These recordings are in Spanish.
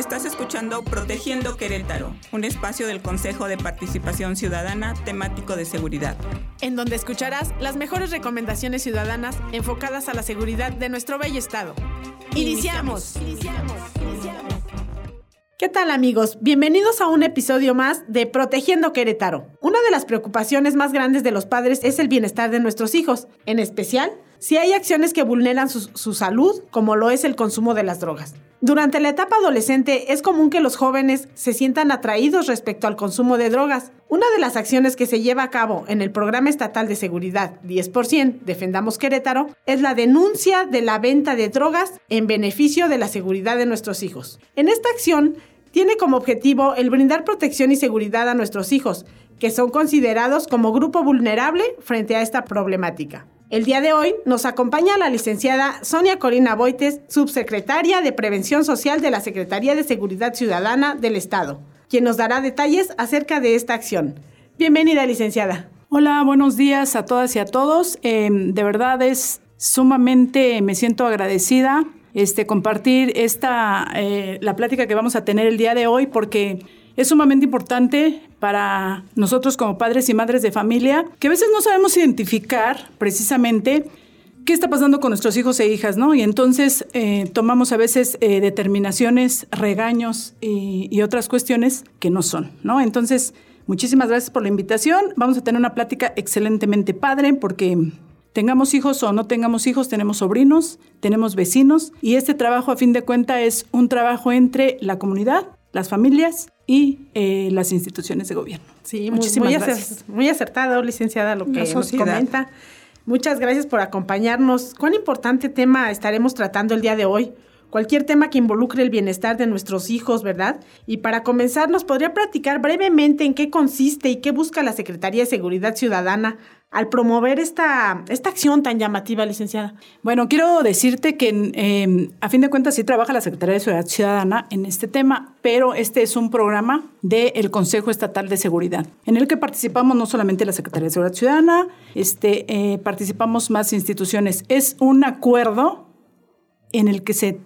Estás escuchando Protegiendo Querétaro, un espacio del Consejo de Participación Ciudadana temático de seguridad. En donde escucharás las mejores recomendaciones ciudadanas enfocadas a la seguridad de nuestro bello estado. ¡Iniciamos! ¡Iniciamos! ¡Iniciamos! ¿Qué tal amigos? Bienvenidos a un episodio más de Protegiendo Querétaro. Una de las preocupaciones más grandes de los padres es el bienestar de nuestros hijos, en especial si hay acciones que vulneran su, su salud, como lo es el consumo de las drogas. Durante la etapa adolescente es común que los jóvenes se sientan atraídos respecto al consumo de drogas. Una de las acciones que se lleva a cabo en el Programa Estatal de Seguridad 10% Defendamos Querétaro es la denuncia de la venta de drogas en beneficio de la seguridad de nuestros hijos. En esta acción tiene como objetivo el brindar protección y seguridad a nuestros hijos, que son considerados como grupo vulnerable frente a esta problemática. El día de hoy nos acompaña la licenciada Sonia Corina Boites, subsecretaria de Prevención Social de la Secretaría de Seguridad Ciudadana del Estado, quien nos dará detalles acerca de esta acción. Bienvenida, licenciada. Hola, buenos días a todas y a todos. Eh, de verdad es sumamente, me siento agradecida este, compartir esta, eh, la plática que vamos a tener el día de hoy porque es sumamente importante para nosotros como padres y madres de familia, que a veces no sabemos identificar precisamente qué está pasando con nuestros hijos e hijas, ¿no? Y entonces eh, tomamos a veces eh, determinaciones, regaños y, y, otras cuestiones que no son, ¿no? Entonces, muchísimas gracias por la invitación. Vamos a tener una plática excelentemente padre porque tengamos hijos o no tengamos hijos, tenemos sobrinos, tenemos vecinos y este trabajo a fin de cuenta es un trabajo entre la comunidad, las familias y eh, las instituciones de gobierno. Sí, muchísimas muy, gracias. muy acertado, licenciada, lo que nos comenta. Muchas gracias por acompañarnos. ¿Cuán importante tema estaremos tratando el día de hoy? Cualquier tema que involucre el bienestar de nuestros hijos, ¿verdad? Y para comenzar, ¿nos podría platicar brevemente en qué consiste y qué busca la Secretaría de Seguridad Ciudadana al promover esta, esta acción tan llamativa, licenciada? Bueno, quiero decirte que eh, a fin de cuentas sí trabaja la Secretaría de Seguridad Ciudadana en este tema, pero este es un programa del Consejo Estatal de Seguridad, en el que participamos no solamente la Secretaría de Seguridad Ciudadana, este, eh, participamos más instituciones. Es un acuerdo en el que se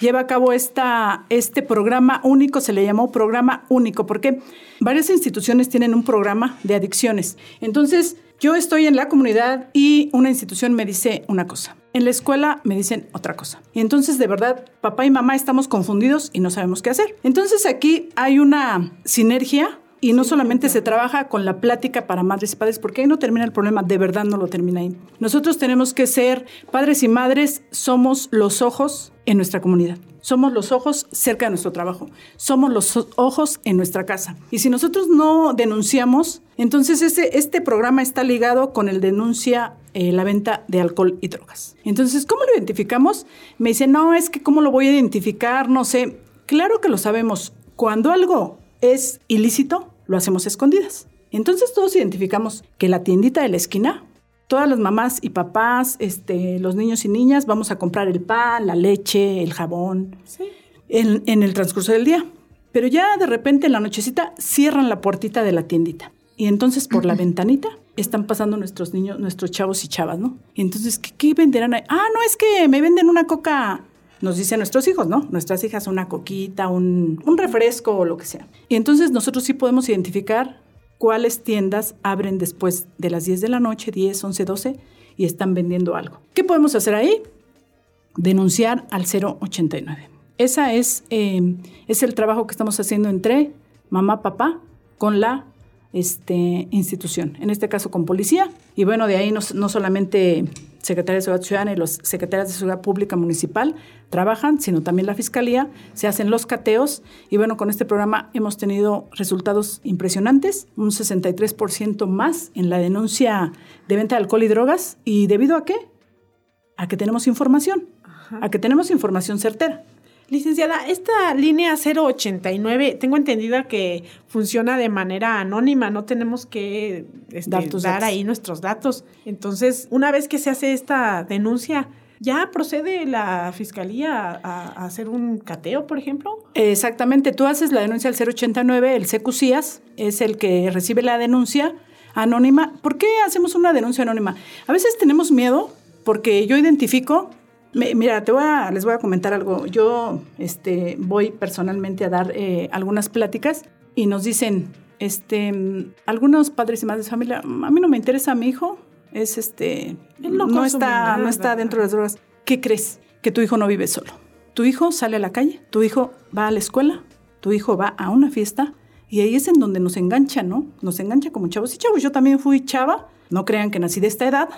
lleva a cabo esta, este programa único, se le llamó programa único, porque varias instituciones tienen un programa de adicciones. Entonces, yo estoy en la comunidad y una institución me dice una cosa. En la escuela me dicen otra cosa. Y entonces, de verdad, papá y mamá estamos confundidos y no sabemos qué hacer. Entonces, aquí hay una sinergia y no solamente se trabaja con la plática para madres y padres, porque ahí no termina el problema, de verdad no lo termina ahí. Nosotros tenemos que ser padres y madres, somos los ojos en nuestra comunidad. Somos los ojos cerca de nuestro trabajo. Somos los ojos en nuestra casa. Y si nosotros no denunciamos, entonces este, este programa está ligado con el denuncia eh, la venta de alcohol y drogas. Entonces, ¿cómo lo identificamos? Me dicen, no, es que ¿cómo lo voy a identificar? No sé. Claro que lo sabemos. Cuando algo es ilícito, lo hacemos escondidas. Entonces todos identificamos que la tiendita de la esquina, todas las mamás y papás, este, los niños y niñas, vamos a comprar el pan, la leche, el jabón, en, en el transcurso del día. Pero ya de repente en la nochecita cierran la puertita de la tiendita. Y entonces por la ventanita están pasando nuestros niños, nuestros chavos y chavas, ¿no? Entonces, ¿qué, qué venderán ahí? Ah, no, es que me venden una coca nos dicen nuestros hijos, ¿no? Nuestras hijas una coquita, un, un, refresco o lo que sea. Y entonces nosotros sí podemos identificar cuáles tiendas abren después de las 10 de la noche, 10, 11, 12, y están vendiendo algo. ¿Qué podemos hacer ahí? Denunciar al 089. Esa es, eh, es el trabajo que estamos haciendo entre mamá, papá, con la este, institución, en este caso con policía. Y bueno, de ahí no, no solamente Secretaría de Seguridad Ciudadana y los secretarios de Seguridad Pública Municipal trabajan, sino también la Fiscalía, se hacen los cateos y bueno, con este programa hemos tenido resultados impresionantes, un 63% más en la denuncia de venta de alcohol y drogas y debido a qué? A que tenemos información, Ajá. a que tenemos información certera. Licenciada, esta línea 089, tengo entendida que funciona de manera anónima, no tenemos que este, dar, dar ahí nuestros datos. Entonces, una vez que se hace esta denuncia, ¿Ya procede la fiscalía a, a, hacer un cateo, por ejemplo? Exactamente, tú haces la denuncia al 089, el CQCIAS es el que recibe la denuncia anónima. ¿Por qué hacemos una denuncia anónima? A veces tenemos miedo porque yo identifico mira, te voy a, les voy a comentar algo. Yo este, voy personalmente a dar eh, algunas pláticas y nos dicen, este, algunos padres y madres de familia, a mí no me interesa a mi hijo, es este, no, está, no está dentro de las drogas. ¿Qué crees? Que tu hijo no vive solo. Tu hijo sale a la calle, tu hijo va a la escuela, tu hijo va a una fiesta y ahí es en donde nos engancha, ¿no? Nos engancha como chavos y chavos. Yo también fui chava, no crean que nací de esta edad.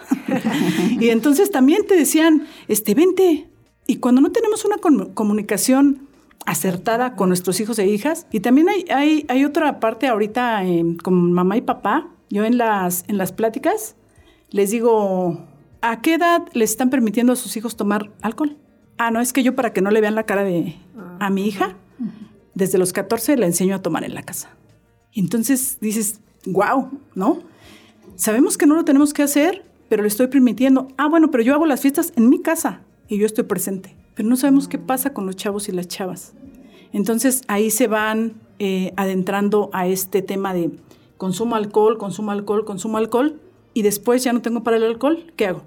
y entonces también te decían, este, vente. Y cuando no tenemos una comunicación acertada con nuestros hijos e hijas, y también hay, hay, otra parte ahorita eh, con mamá y papá, yo en las, en las pláticas les digo, ¿a qué edad les están permitiendo a sus hijos tomar alcohol? Ah, no, es que yo para que no le vean la cara de, a mi hija, desde los 14 la enseño a tomar en la casa. Entonces dices, wow, ¿no? Sabemos que no lo tenemos que hacer, pero le estoy permitiendo. Ah, bueno, pero yo hago las fiestas en mi casa y yo estoy presente. Pero no sabemos qué pasa con los chavos y las chavas. Entonces ahí se van eh, adentrando a este tema de consumo alcohol, consumo alcohol, consumo alcohol, y después ya no tengo para el alcohol, ¿qué hago?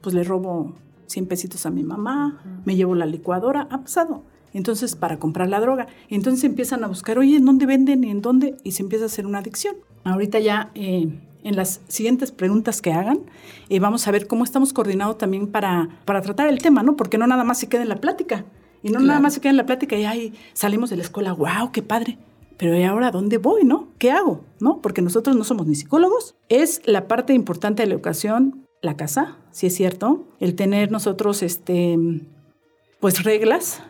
Pues le robo 100 pesitos a mi mamá, me llevo la licuadora, ha pasado. Entonces, para comprar la droga. Entonces empiezan a buscar, oye, ¿en dónde venden y en dónde? Y se empieza a hacer una adicción. Ahorita ya eh, en las siguientes preguntas que hagan, eh, vamos a ver cómo estamos coordinados también para, para tratar el tema, ¿no? Porque no nada más se queda en la plática. Y no nada más se queda en la plática y ahí salimos de la escuela, wow, qué padre. Pero ¿y ahora dónde voy, no? ¿Qué hago? ¿No? Porque nosotros no somos ni psicólogos. Es la parte importante de la educación, la casa, si es cierto, el tener nosotros, este, pues reglas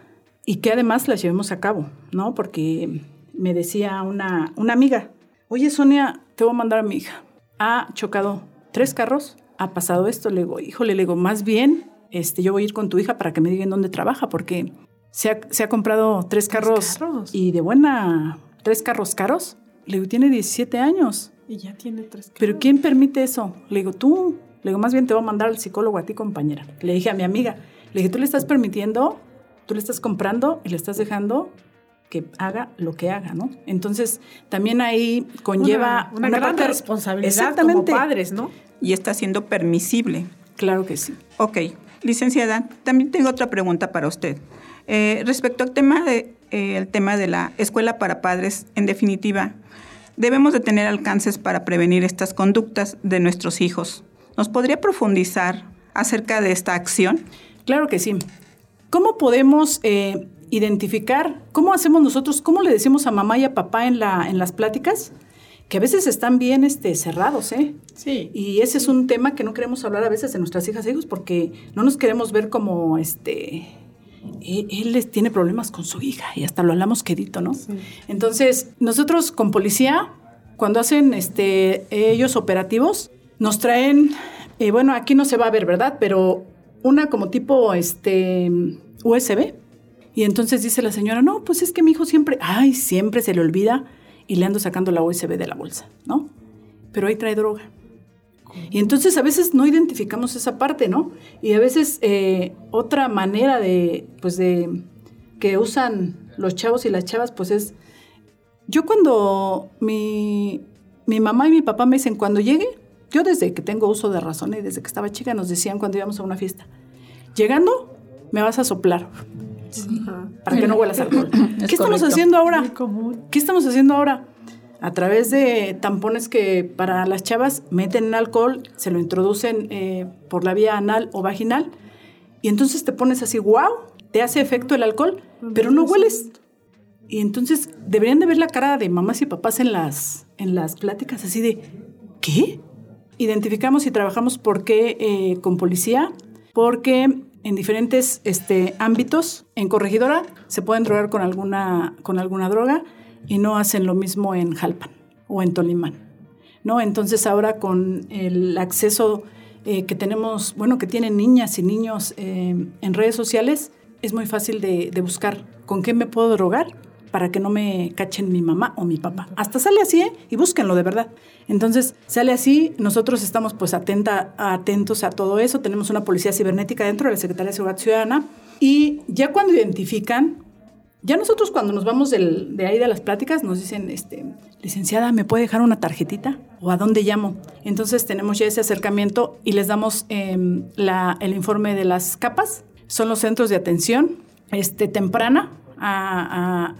y que además las llevemos a cabo, ¿no? Porque me decía una, una amiga, oye Sonia, te voy a mandar a mi hija. Ha chocado tres carros, ha pasado esto. Le digo, híjole, le digo, más bien, este, yo voy a ir con tu hija para que me digan dónde trabaja, porque se ha, se ha comprado tres carros, y de buena, tres carros caros. Le digo, tiene 17 años. Y ya tiene tres carros. ¿Pero quién permite eso? Le digo, tú. Le digo, más bien te voy a mandar al psicólogo a ti, compañera. Le dije a mi amiga, le dije, tú le estás permitiendo tú le estás comprando y le estás dejando que haga lo que haga, ¿no? Entonces, también ahí conlleva una, gran responsabilidad como padres, ¿no? Y está siendo permisible. Claro que sí. Ok. Licenciada, también tengo otra pregunta para usted. Eh, respecto al tema de, eh, el tema de la escuela para padres, en definitiva, debemos de tener alcances para prevenir estas conductas de nuestros hijos. ¿Nos podría profundizar acerca de esta acción? Claro que sí. ¿Cómo podemos eh, identificar, cómo hacemos nosotros, cómo le decimos a mamá y a papá en, la, en las pláticas? Que a veces están bien este, cerrados, ¿eh? Sí. Y ese es un tema que no queremos hablar a veces de nuestras hijas e hijos porque no nos queremos ver como, este, e, él, les tiene problemas con su hija y hasta lo hablamos quedito, ¿no? Entonces, nosotros con policía, cuando hacen este, ellos operativos, nos traen, eh, bueno, aquí no se va a ver, ¿verdad? Pero una como tipo este USB. Y entonces dice la señora, no, pues es que mi hijo siempre, ay, siempre se le olvida y le ando sacando la USB de la bolsa, ¿no? Pero ahí trae droga. Y entonces a veces no identificamos esa parte, ¿no? Y a veces eh, otra manera de, pues de, que usan los chavos y las chavas, pues es, yo cuando mi, mi mamá y mi papá me dicen, cuando llegue, yo desde que tengo uso de razón y desde que estaba chica nos decían cuando íbamos a una fiesta, llegando me vas a soplar. Para que no huelas alcohol. ¿Qué estamos haciendo ahora? ¿Qué estamos haciendo ahora? A través de tampones que para las chavas meten alcohol, se lo introducen eh, por la vía anal o vaginal, y entonces te pones así, wow, te hace efecto el alcohol, pero no hueles. Y entonces deberían de ver la cara de mamás y papás en las, en las pláticas así de, ¿qué? identificamos y trabajamos por qué eh, con policía, porque en diferentes este, ámbitos, en corregidora se pueden drogar con alguna, con alguna droga y no hacen lo mismo en Jalpan o en Tolimán. ¿no? Entonces ahora con el acceso eh, que tenemos, bueno, que tienen niñas y niños eh, en redes sociales, es muy fácil de, de buscar con qué me puedo drogar para que no me cachen mi mamá o mi papá. Hasta sale así, ¿eh? Y búsquenlo de verdad. Entonces, sale así, nosotros estamos pues atenta, atentos a todo eso, tenemos una policía cibernética dentro de la Secretaría de Seguridad Ciudadana y ya cuando identifican, ya nosotros cuando nos vamos de ahí de las pláticas nos dicen, este, licenciada, ¿me puede dejar una tarjetita? ¿O a dónde llamo? Entonces tenemos ya ese acercamiento y les damos em, el informe de las capas son los centros de atención este, temprana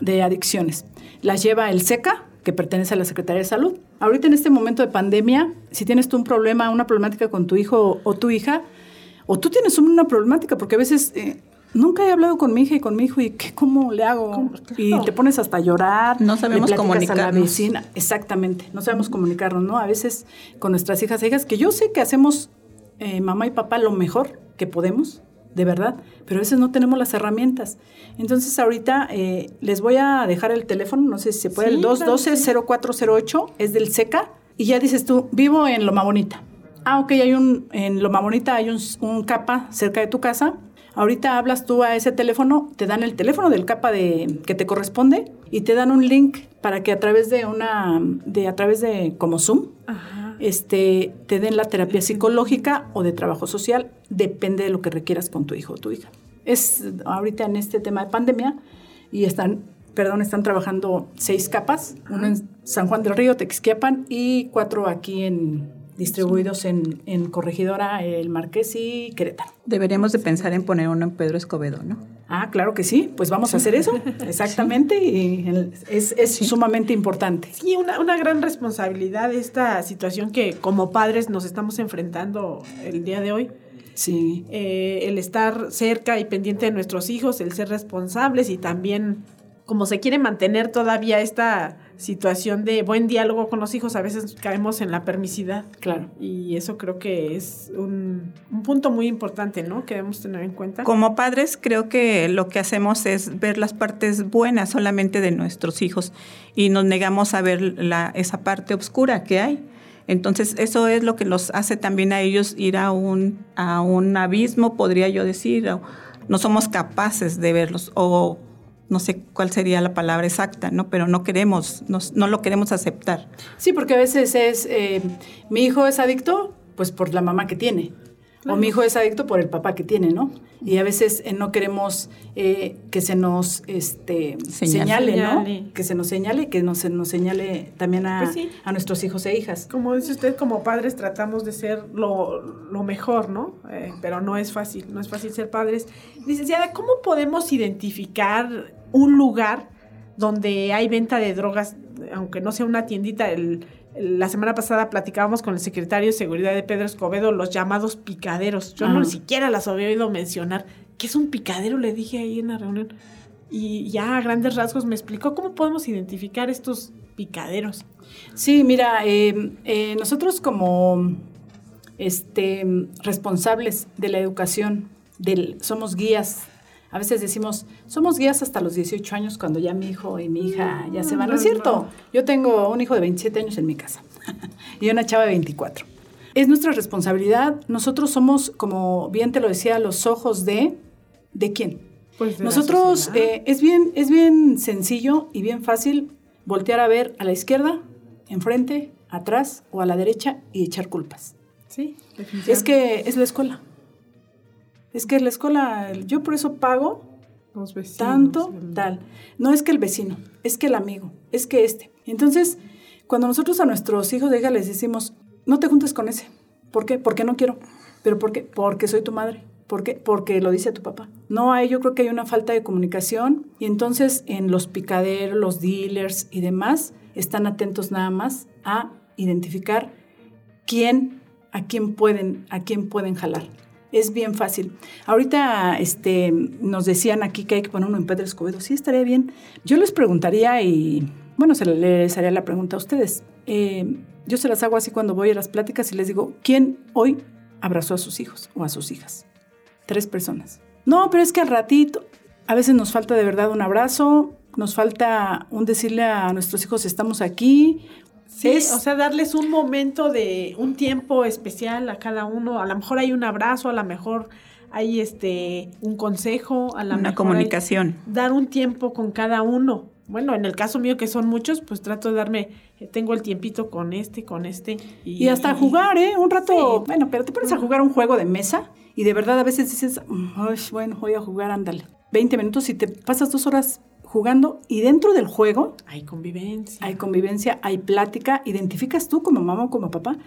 de adicciones. Las lleva el SECA, que pertenece a la Secretaría de Salud. Ahorita en este momento de pandemia, si tienes tú un problema, una problemática con tu hijo o tu hija, o tú tienes una problemática, porque a veces eh, nunca he hablado con mi hija y con mi hijo y ¿qué, cómo le hago? Y te pones hasta a llorar. No sabemos comunicarnos. A la vecina. Exactamente, no sabemos comunicarnos, ¿no? A veces con nuestras hijas e hijas, que yo sé que hacemos eh, mamá y papá lo mejor que podemos, de verdad, pero a veces no tenemos las herramientas. Entonces ahorita eh, les voy a dejar el teléfono, no sé si se puede, el 212-0408, es del SECA, y ya dices tú, vivo en Loma Bonita. Ah, ok, hay un, en Loma Bonita hay un, un capa cerca de tu casa. Ahorita hablas tú a ese teléfono, te dan el teléfono del capa de, que te corresponde y te dan un link para que a través de una, de a través de como Zoom, Ajá este, te den la terapia psicológica o de trabajo social, depende de lo que requieras con tu hijo o tu hija. Es ahorita en este tema de pandemia y están, perdón, están trabajando seis capas, uno en San Juan del Río, Texquiapan y cuatro aquí en, distribuidos en, en, Corregidora, El Marqués y Querétaro. Deberíamos de pensar en poner uno en Pedro Escobedo, ¿no? Ah, claro que sí, pues vamos a hacer eso, exactamente, y es, es sumamente importante. Sí, una, una, gran responsabilidad esta situación que como padres nos estamos enfrentando el día de hoy. Sí. Eh, el estar cerca y pendiente de nuestros hijos, el ser responsables y también como se quiere mantener todavía esta situación de buen diálogo con los hijos, a veces caemos en la permisidad. Claro. Y eso creo que es un, punto muy importante, ¿no? Que debemos tener en cuenta. Como padres, creo que lo que hacemos es ver las partes buenas solamente de nuestros hijos y nos negamos a ver la, esa parte oscura que hay. Entonces, eso es lo que los hace también a ellos ir a un, a un abismo, podría yo decir. No somos capaces de verlos o no sé cuál sería la palabra exacta, ¿no? Pero no queremos, no, lo queremos aceptar. Sí, porque a veces es, eh, mi hijo es adicto, pues por la mamá que tiene. O mi hijo es adicto por el papá que tiene, ¿no? Y a veces eh, no queremos eh, que se nos este, señale, ¿no? Que se nos señale, que no se nos señale también a, pues a, nuestros hijos e hijas. Como dice usted, como padres tratamos de ser lo, lo mejor, ¿no? pero no es fácil, no es fácil ser padres. Licenciada, ¿cómo podemos identificar un lugar donde hay venta de drogas, aunque no sea una tiendita. La semana pasada platicábamos con el secretario de Seguridad de Pedro Escobedo los llamados picaderos. Yo no ni siquiera las había oído mencionar. ¿Qué es un picadero? Le dije ahí en la reunión. Y ya a grandes rasgos me explicó cómo podemos identificar estos picaderos. Sí, mira, eh, eh, nosotros como este, responsables de la educación, del, somos guías a veces decimos, somos guías hasta los 18 años cuando ya mi hijo y mi hija ya se van. No es cierto. Yo tengo un hijo de 27 años en mi casa y una chava de 24. Es nuestra responsabilidad. Nosotros somos, como bien te lo decía, los ojos de... ¿De quién? Pues Nosotros eh, es, bien, es bien sencillo y bien fácil voltear a ver a la izquierda, enfrente, atrás o a la derecha y echar culpas. Sí, es que es la escuela. Es que la escuela, yo por eso pago Los vecinos, tanto, tal. No es que el vecino, es que el amigo, es que este. Entonces, cuando nosotros a nuestros hijos de hija les decimos, no te juntes con ese. ¿Por qué? Porque no quiero. ¿Pero por qué? Porque soy tu madre. ¿Por qué? Porque lo dice tu papá. No hay, yo creo que hay una falta de comunicación y entonces en los picaderos, los dealers y demás están atentos nada más a identificar quién, a quién pueden, a quién pueden jalar es bien fácil. Ahorita este, nos decían aquí que hay que poner uno en Pedro Escobedo. Sí, estaría bien. Yo les preguntaría y, bueno, se les haría la pregunta a ustedes. Eh, yo se las hago así cuando voy a las pláticas y les digo, ¿quién hoy abrazó a sus hijos o a sus hijas? Tres personas. No, pero es que al ratito, a veces nos falta de verdad un abrazo, nos falta un decirle a nuestros hijos estamos aquí, Sí, o sea, darles un momento de un tiempo especial a cada uno. A lo mejor hay un abrazo, a lo mejor hay este un consejo, a la una comunicación. dar un tiempo con cada uno. Bueno, en el caso mío que son muchos, pues trato de darme, eh, tengo el tiempito con este, con este. Y, hasta jugar, ¿eh? Un rato, bueno, pero te pones a jugar un juego de mesa y de verdad a veces dices, bueno, voy a jugar, ándale. 20 minutos y te pasas dos horas jugando y dentro del juego hay convivencia. Hay convivencia, hay plática. Identificas tú como mamá o como papá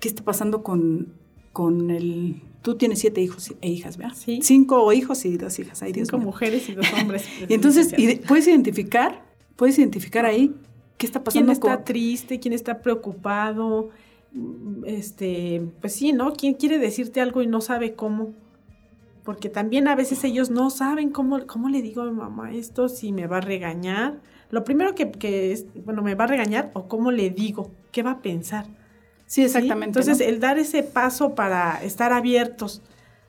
qué está pasando con, con el tú tienes siete hijos e hijas, ¿verdad? Sí. Cinco hijos y dos hijas. Ay, Dios Cinco mío. mujeres y dos hombres. Y entonces, y de- puedes identificar, puedes identificar ahí qué está ¿Quién pasando está con... triste? ¿Quién está preocupado? Este, pues sí, ¿no? ¿Quién quiere decirte algo y no sabe cómo? Porque también a veces ellos no saben cómo, cómo le digo a mi mamá esto, si me va a regañar. Lo primero que, que es, bueno, me va a regañar o cómo le digo, qué va a pensar. Sí, ¿sí? exactamente. Entonces, ¿no? el dar ese paso para estar abiertos.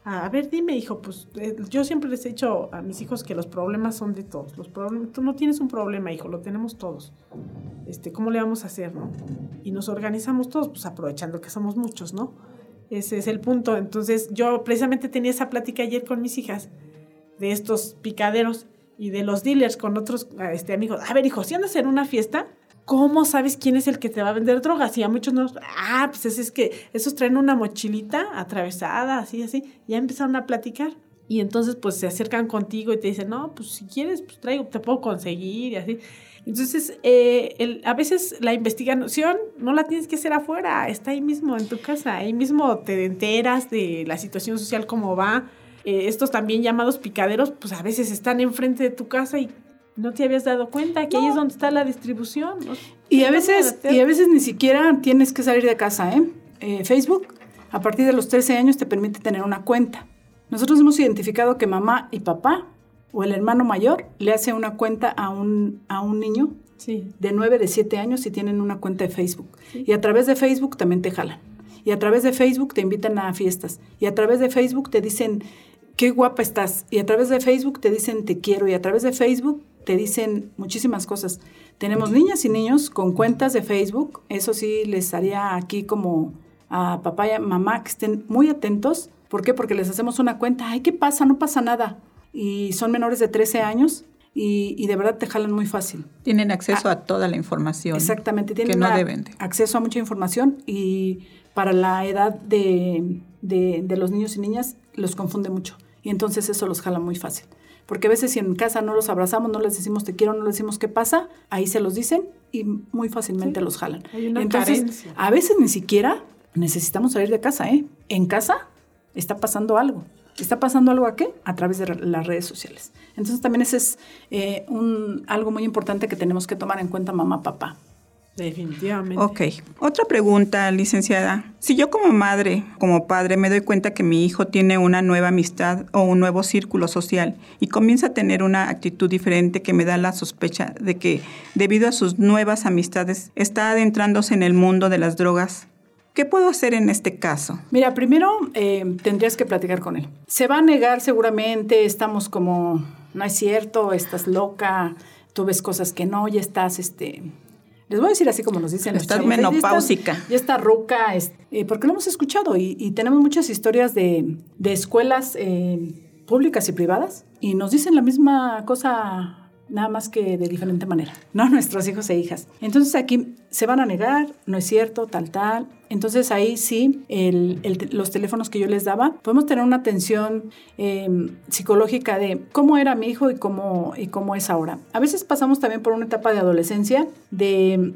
A, a ver, dime, hijo, pues eh, yo siempre les he dicho a mis hijos que los problemas son de todos. Los problemas, tú no tienes un problema, hijo, lo tenemos todos. Este, ¿cómo le vamos a hacer, no? Y nos organizamos todos, pues aprovechando que somos muchos, ¿no? Ese es el punto. Entonces, yo precisamente tenía esa plática ayer con mis hijas de estos picaderos y de los dealers con otros este, amigos. A ver, hijo, si andas en una fiesta, ¿cómo sabes quién es el que te va a vender drogas? Y a muchos no. Ah, pues es, es que esos traen una mochilita atravesada, así, así. Ya empezaron a platicar. Y entonces, pues se acercan contigo y te dicen, no, pues si quieres, pues traigo, te puedo conseguir y así. Entonces, eh, el- a veces la investigación no la tienes que hacer afuera, está ahí mismo en tu casa, ahí mismo te enteras de la situación social, cómo va. Eh, estos también llamados picaderos, pues a veces están enfrente de tu casa y no te habías dado cuenta que ahí es donde está la distribución. ¿no? Y a ¿Qué veces, y a veces ni siquiera tienes que salir de casa, ¿eh? Eh, Facebook, a partir de los 13 años, te permite tener una cuenta. Nosotros hemos identificado que mamá y papá o el hermano mayor le hace una cuenta a un, a un niño Sí. de 9, de 7 años si tienen una cuenta de Facebook. Y a través de Facebook también te jalan. Y a través de Facebook te invitan a fiestas. Y a través de Facebook te dicen, qué guapa estás. Y a través de Facebook te dicen, te quiero. Y a través de Facebook te dicen muchísimas cosas. Tenemos niñas y niños con cuentas de Facebook. Eso sí les haría aquí como a papá y a mamá que estén muy atentos. ¿Por qué? Porque les hacemos una cuenta. Ay, ¿qué pasa? No pasa nada. Y son menores de 13 años y, y de verdad te jalan muy fácil. Tienen acceso a toda la información. Exactamente, tienen que no una- deben de. acceso a mucha información y para la edad de, de- de los niños y niñas los confunde mucho y entonces eso los jala muy fácil. Porque a veces si en casa no los abrazamos, no les decimos te quiero, no les decimos qué pasa, ahí se los dicen y muy fácilmente Sí, los jalan. hay una entonces, carencia. a veces ni siquiera necesitamos salir de casa, ¿eh? En casa está pasando algo. ¿Está pasando algo a qué? A través de las redes sociales. Entonces también ese es eh, un, algo muy importante que tenemos que tomar en cuenta mamá, papá. Definitivamente. Ok. Otra pregunta, licenciada. Si yo como madre, como padre, me doy cuenta que mi hijo tiene una nueva amistad o un nuevo círculo social y comienza a tener una actitud diferente que me da la sospecha de que debido a sus nuevas amistades está adentrándose en el mundo de las drogas, ¿qué puedo hacer en este caso? Mira, primero eh, tendrías que platicar con él. Se va a negar seguramente, estamos como, no es cierto, estás loca, tú ves cosas que no, ya estás, este... Les voy a decir así como nos dicen los Estás chavos, "Ay, ya menopáusica". Ya está ruca, es- eh, porque lo hemos escuchado y, y tenemos muchas historias de, de escuelas eh, públicas y privadas y nos dicen la misma cosa nada más que de diferente manera, ¿no? Nuestros hijos e hijas. Entonces aquí se van a negar, no es cierto, tal, tal. Entonces ahí sí, el- los teléfonos que yo les daba, podemos tener una atención eh, psicológica de cómo era mi hijo y cómo, y cómo es ahora. A veces pasamos también por una etapa de adolescencia de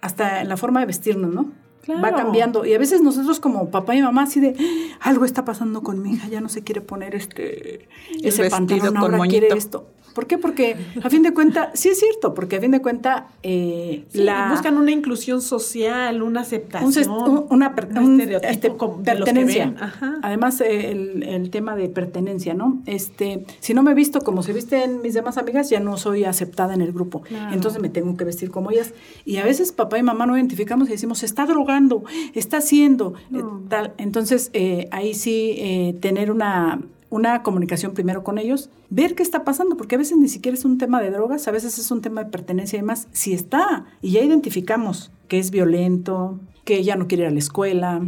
hasta en la forma de vestirnos, ¿no? Claro. Va cambiando. Y a veces nosotros como papá y mamá así de "Ah, algo está pasando con mi hija, ya no se quiere poner este ese pantalón, ahora moñito. quiere esto. ¿Por qué? Porque a fin de cuenta, sí es cierto, porque a fin de cuenta eh, Sí, la buscan una inclusión social, una un aceptación. un- una per- un un, estereotipo este, de los que pertenencia. ven. Ajá. Además, eh, el, el tema de pertenencia, ¿no? Este, si no me he visto como se visten mis demás amigas, ya no soy aceptada en el grupo. Claro. Entonces me tengo que vestir como ellas. Y a veces papá y mamá no identificamos y decimos, se está drogando, está haciendo, eh, tal. Entonces, eh, ahí sí, tener una una comunicación primero con ellos, ver qué está pasando, porque a veces ni siquiera es un tema de drogas, a veces es un tema de pertenencia y demás. Si está, y ya identificamos que es violento, que ya no quiere ir a la escuela,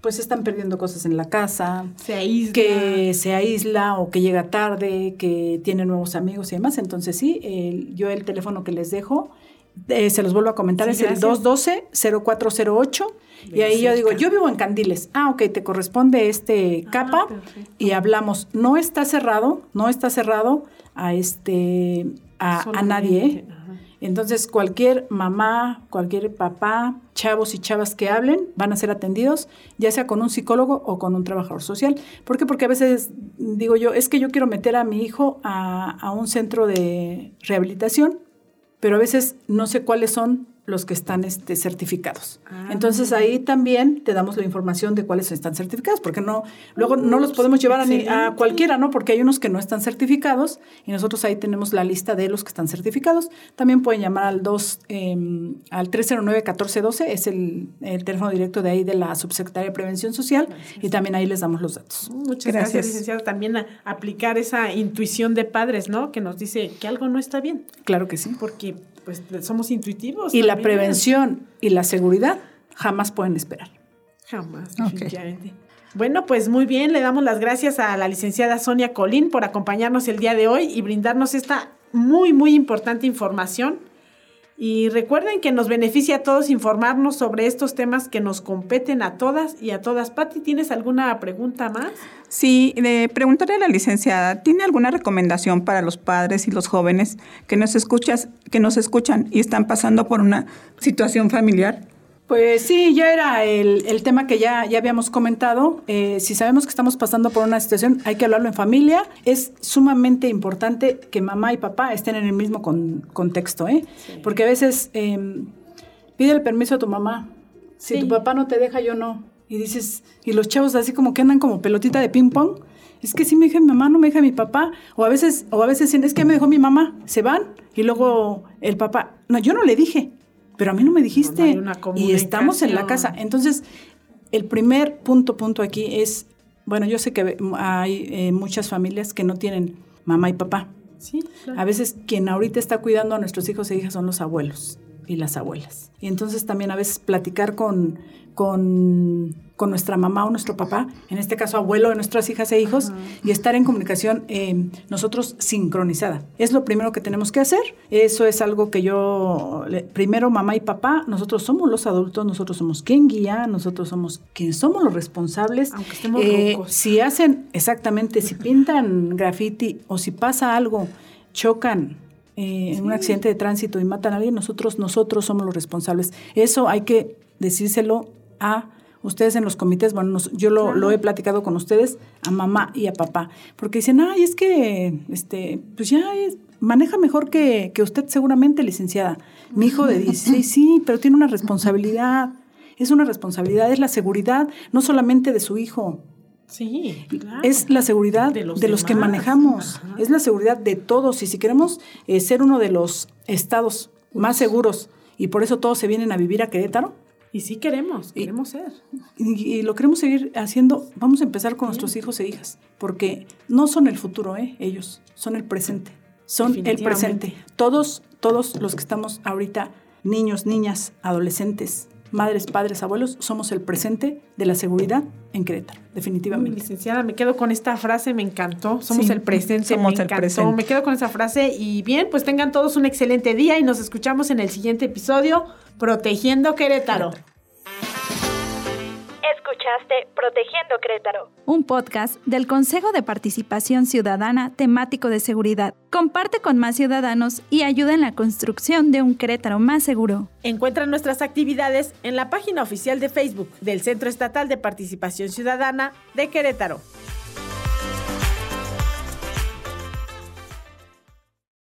pues están perdiendo cosas en la casa, Se aísla. que se aísla o que llega tarde, que tiene nuevos amigos y demás. Entonces sí, el- yo el teléfono que les dejo, eh, se los vuelvo a comentar, Sí, es el gracias. 212-0408. Y ahí yo digo, yo vivo en Candiles. Ah, ok, te corresponde este Ah, capa perfecto. y hablamos. No está cerrado, no está cerrado a este a, a nadie. ¿eh? Entonces, cualquier mamá, cualquier papá, chavos y chavas que hablen van a ser atendidos, ya sea con un psicólogo o con un trabajador social. ¿Por qué? Porque a veces digo yo, es que yo quiero meter a mi hijo a, a un centro de rehabilitación, pero a veces no sé cuáles son los que están este, certificados. Ah, Entonces ahí también te damos la información de cuáles están certificados, porque no, luego no los podemos llevar a, a, cualquiera, ¿no? Porque hay unos que no están certificados y nosotros ahí tenemos la lista de los que están certificados. También pueden llamar al 2, eh, al 309-1412, es el, el, teléfono directo de ahí de la Subsecretaría de Prevención Social y también ahí les damos los datos. Muchas gracias, gracias licenciado. También a aplicar esa intuición de padres, ¿no? Que nos dice que algo no está bien. Claro que sí. Porque pues somos intuitivos. Y la prevención y la seguridad jamás pueden esperar. Jamás, definitivamente. Bueno, pues muy bien, le damos las gracias a la licenciada Sonia Colín por acompañarnos el día de hoy y brindarnos esta muy, muy importante información y recuerden que nos beneficia a todos informarnos sobre estos temas que nos competen a todas y a todas. Patti, ¿tienes alguna pregunta más? Sí, de preguntarle a la licenciada, ¿tiene alguna recomendación para los padres y los jóvenes que nos, escuchas, que nos escuchan y están pasando por una situación familiar? Pues sí, ya era el, tema que ya, ya habíamos comentado. Eh, si sabemos que estamos pasando por una situación, hay que hablarlo en familia. Es sumamente importante que mamá y papá estén en el mismo contexto, ¿eh? Porque a veces em, pide el permiso a tu mamá. Si tu papá no te deja, yo no. Y dices, y los chavos así como que andan como pelotita de ping pong. Es que si me deja mi mamá, no me deja mi papá. O a veces, o a veces es que me dejó mi mamá. Se van y luego el papá, no, yo no le dije pero a mí no me dijiste. y estamos en la casa. Entonces, el primer punto, punto aquí es, bueno, yo sé que hay eh, muchas familias que no tienen mamá y papá. Sí, A veces quien ahorita está cuidando a nuestros hijos e hijas son los abuelos y las abuelas. Y entonces también a veces platicar con, con, con nuestra mamá o nuestro papá, en este caso abuelo de nuestras hijas e hijos, y estar en comunicación eh, nosotros sincronizada. Es lo primero que tenemos que hacer. Eso es algo que yo, primero mamá y papá, nosotros somos los adultos, nosotros somos quien guía, nosotros somos quien somos los responsables. Aunque estemos eh, Si hacen, exactamente, si pintan graffiti o si pasa algo, chocan, eh, en un accidente de tránsito y matan a alguien, nosotros, nosotros somos los responsables. Eso hay que decírselo a ustedes en los comités, bueno, yo lo, he platicado con ustedes, a mamá y a papá, porque dicen, ay, es que, este, pues ya maneja mejor que, que usted seguramente, licenciada. Mi hijo de 16, sí, pero tiene una responsabilidad. Es una responsabilidad, es la seguridad, no solamente de su hijo, Sí, Es la seguridad de los, que manejamos, es la seguridad de todos. Y si queremos eh, ser uno de los estados más seguros y por eso todos se vienen a vivir a Querétaro. Y sí queremos, queremos ser. Y, lo queremos seguir haciendo. Vamos a empezar con nuestros hijos e hijas, porque no son el futuro, ¿eh? ellos, son el presente. Son el presente. Todos, todos los que estamos ahorita, niños, niñas, adolescentes, madres, padres, abuelos, somos el presente de la seguridad en Querétaro, definitivamente. licenciada, me quedo con esta frase, me encantó. Somos el presente, somos me encantó. Presente. Me quedo con esa frase y bien, pues tengan todos un excelente día y nos escuchamos en el siguiente episodio, Protegiendo Querétaro. Protegiendo Crétaro, un podcast del Consejo de Participación Ciudadana temático de seguridad. Comparte con más ciudadanos y ayuda en la construcción de un Querétaro más seguro. Encuentra nuestras actividades en la página oficial de Facebook del Centro Estatal de Participación Ciudadana de Querétaro.